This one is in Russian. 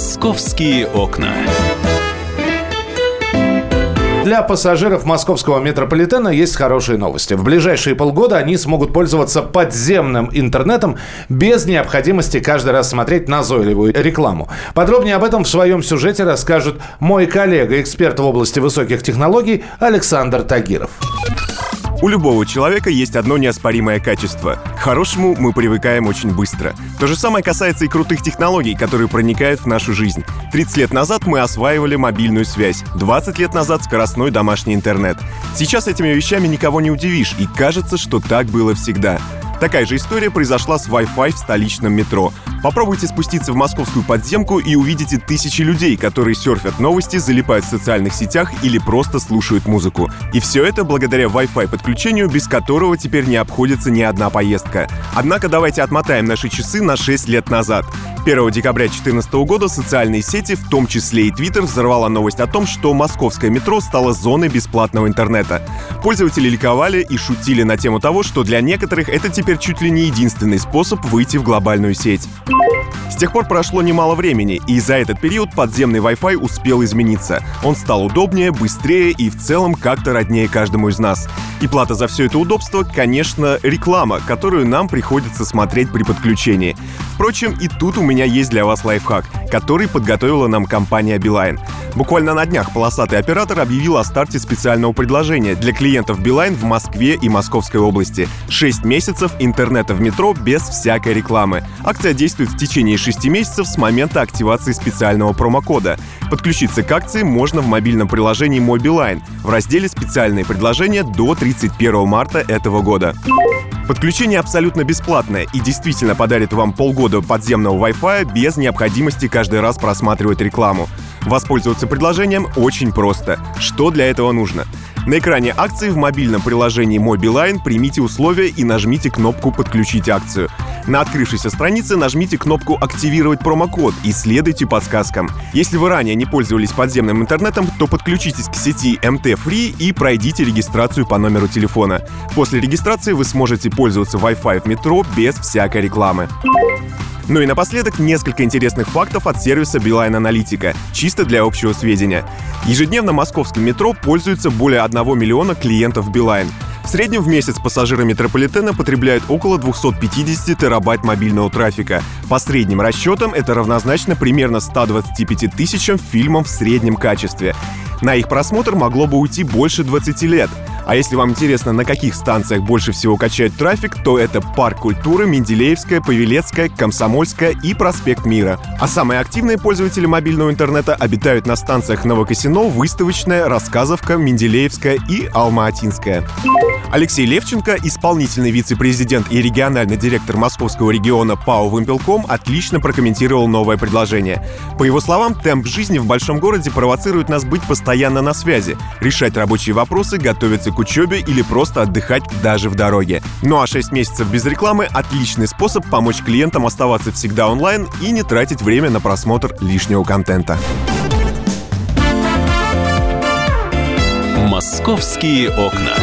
Московские окна. Для пассажиров московского метрополитена есть хорошие новости. В ближайшие полгода они смогут пользоваться подземным интернетом без необходимости каждый раз смотреть назойливую рекламу. Подробнее об этом в своем сюжете расскажет мой коллега, эксперт в области высоких технологий Александр Тагиров. У любого человека есть одно неоспоримое качество. К хорошему мы привыкаем очень быстро. То же самое касается и крутых технологий, которые проникают в нашу жизнь. 30 лет назад мы осваивали мобильную связь, 20 лет назад скоростной домашний интернет. Сейчас этими вещами никого не удивишь, и кажется, что так было всегда. Такая же история произошла с Wi-Fi в столичном метро. Попробуйте спуститься в московскую подземку и увидите тысячи людей, которые серфят новости, залипают в социальных сетях или просто слушают музыку. И все это благодаря Wi-Fi подключению, без которого теперь не обходится ни одна поездка. Однако давайте отмотаем наши часы на 6 лет назад. 1 декабря 2014 года социальные сети, в том числе и Twitter, взорвала новость о том, что московское метро стало зоной бесплатного интернета. Пользователи ликовали и шутили на тему того, что для некоторых это теперь чуть ли не единственный способ выйти в глобальную сеть. С тех пор прошло немало времени, и за этот период подземный Wi-Fi успел измениться. Он стал удобнее, быстрее и в целом как-то роднее каждому из нас. И плата за все это удобство, конечно, реклама, которую нам приходится смотреть при подключении. Впрочем, и тут у меня есть для вас лайфхак, который подготовила нам компания Beeline. Буквально на днях полосатый оператор объявил о старте специального предложения для клиентов Beeline в Москве и Московской области. 6 месяцев интернета в метро без всякой рекламы. Акция действует в течение 6 месяцев с момента активации специального промокода. Подключиться к акции можно в мобильном приложении Мой Билайн в разделе «Специальные предложения» до 31 марта этого года. Подключение абсолютно бесплатное и действительно подарит вам полгода подземного Wi-Fi без необходимости каждый раз просматривать рекламу. Воспользоваться предложением очень просто. Что для этого нужно? На экране акции в мобильном приложении Билайн примите условия и нажмите кнопку «Подключить акцию». На открывшейся странице нажмите кнопку «Активировать промокод» и следуйте подсказкам. Если вы ранее не пользовались подземным интернетом, то подключитесь к сети MT Free и пройдите регистрацию по номеру телефона. После регистрации вы сможете пользоваться Wi-Fi в метро без всякой рекламы. Ну и напоследок несколько интересных фактов от сервиса Beeline Аналитика, чисто для общего сведения. Ежедневно московским метро пользуется более 1 миллиона клиентов Beeline. В среднем в месяц пассажиры метрополитена потребляют около 250 терабайт мобильного трафика. По средним расчетам это равнозначно примерно 125 тысячам фильмов в среднем качестве. На их просмотр могло бы уйти больше 20 лет. А если вам интересно, на каких станциях больше всего качают трафик, то это Парк культуры, Менделеевская, Павелецкая, Комсомольская и Проспект Мира. А самые активные пользователи мобильного интернета обитают на станциях Новокосино, Выставочная, Рассказовка, Менделеевская и Алма-Атинская. Алексей Левченко, исполнительный вице-президент и региональный директор московского региона ПАО «Вымпелком», отлично прокомментировал новое предложение. По его словам, темп жизни в большом городе провоцирует нас быть постоянно на связи, решать рабочие вопросы, готовиться к учебе или просто отдыхать даже в дороге. Ну а 6 месяцев без рекламы — отличный способ помочь клиентам оставаться всегда онлайн и не тратить время на просмотр лишнего контента. «Московские окна».